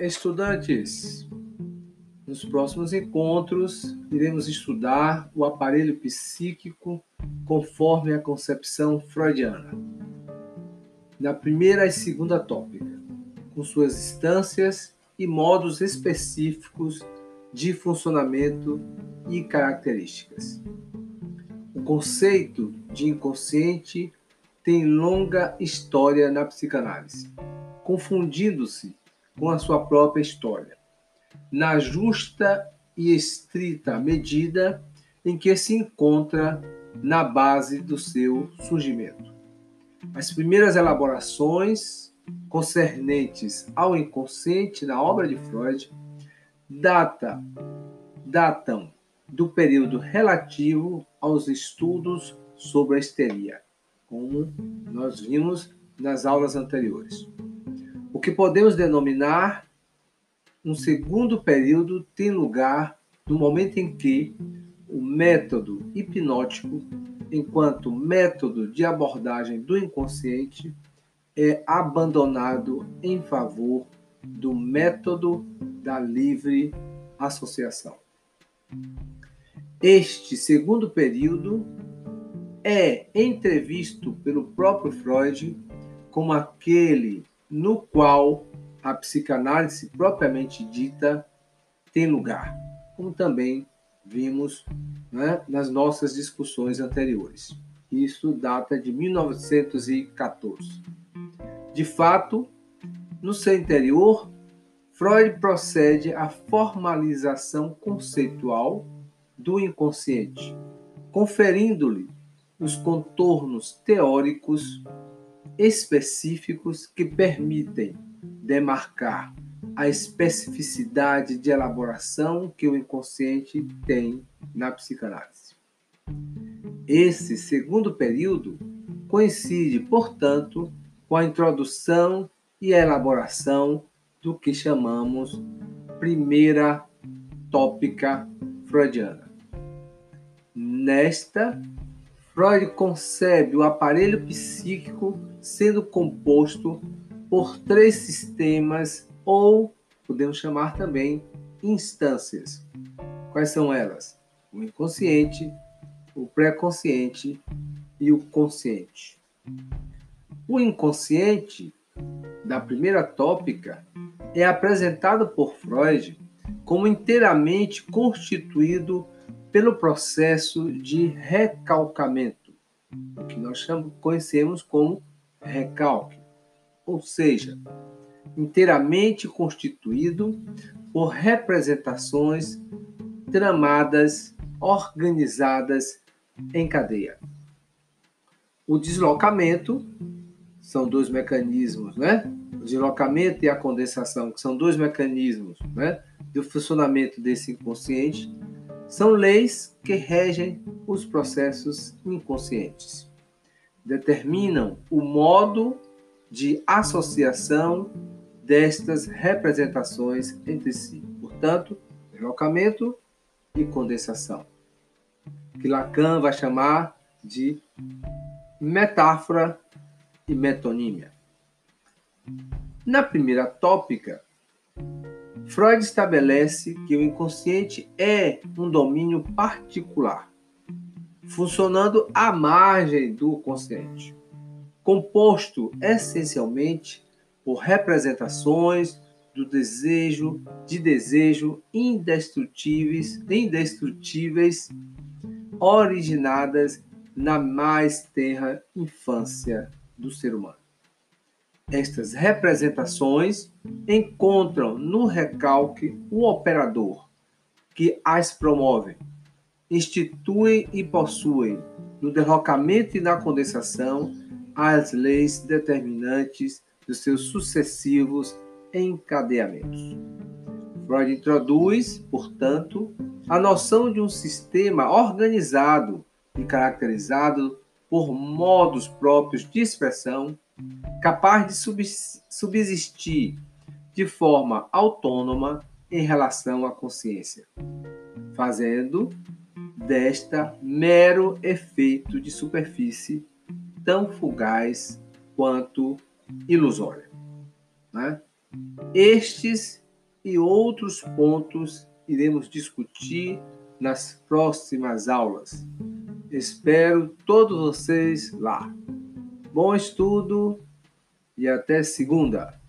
estudantes! Nos próximos encontros, iremos estudar o aparelho psíquico conforme a concepção freudiana. Na primeira e segunda tópica, com suas instâncias e modos específicos de funcionamento e características. O conceito de inconsciente tem longa história na psicanálise, confundindo-se com a sua própria história, na justa e estrita medida em que se encontra na base do seu surgimento. As primeiras elaborações concernentes ao inconsciente na obra de Freud data, datam do período relativo aos estudos sobre a histeria, como nós vimos nas aulas anteriores. O que podemos denominar um segundo período tem lugar no momento em que o método hipnótico, enquanto método de abordagem do inconsciente, é abandonado em favor do método da livre associação. Este segundo período é entrevisto pelo próprio Freud como aquele no qual a psicanálise propriamente dita tem lugar, como também vimos né, nas nossas discussões anteriores. Isso data de 1914. De fato, no seu interior, Freud procede à formalização conceitual do inconsciente, conferindo-lhe os contornos teóricos específicos que permitem demarcar a especificidade de elaboração que o inconsciente tem na psicanálise. Esse segundo período coincide, portanto, com a introdução e a elaboração do que chamamos primeira tópica freudiana. Nesta, Freud concebe o aparelho psíquico sendo composto por três sistemas ou podemos chamar também instâncias. Quais são elas? O inconsciente, o pré-consciente e o consciente. O inconsciente da primeira tópica é apresentado por Freud como inteiramente constituído pelo processo de recalcamento, o que nós chamamos, conhecemos como recalque, ou seja, inteiramente constituído por representações tramadas, organizadas em cadeia. O deslocamento são dois mecanismos, né? O deslocamento e a condensação, que são dois mecanismos, né, do funcionamento desse inconsciente, são leis que regem os processos inconscientes. Determinam o modo de associação destas representações entre si. Portanto, deslocamento e condensação, que Lacan vai chamar de metáfora e metonímia. Na primeira tópica, Freud estabelece que o inconsciente é um domínio particular, funcionando à margem do consciente, composto essencialmente por representações do desejo, de desejo indestrutíveis, indestrutíveis originadas na mais tenra infância do ser humano. Estas representações encontram no recalque o operador que as promove, instituem e possuem, no derrocamento e na condensação, as leis determinantes dos seus sucessivos encadeamentos. Freud introduz, portanto, a noção de um sistema organizado e caracterizado por modos próprios de expressão capaz de subsistir de forma autônoma em relação à consciência, fazendo desta mero efeito de superfície tão fugaz quanto ilusória. Né? Estes e outros pontos iremos discutir nas próximas aulas. Espero todos vocês lá. Bom estudo e até segunda!